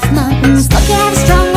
with mountains. Look at strong.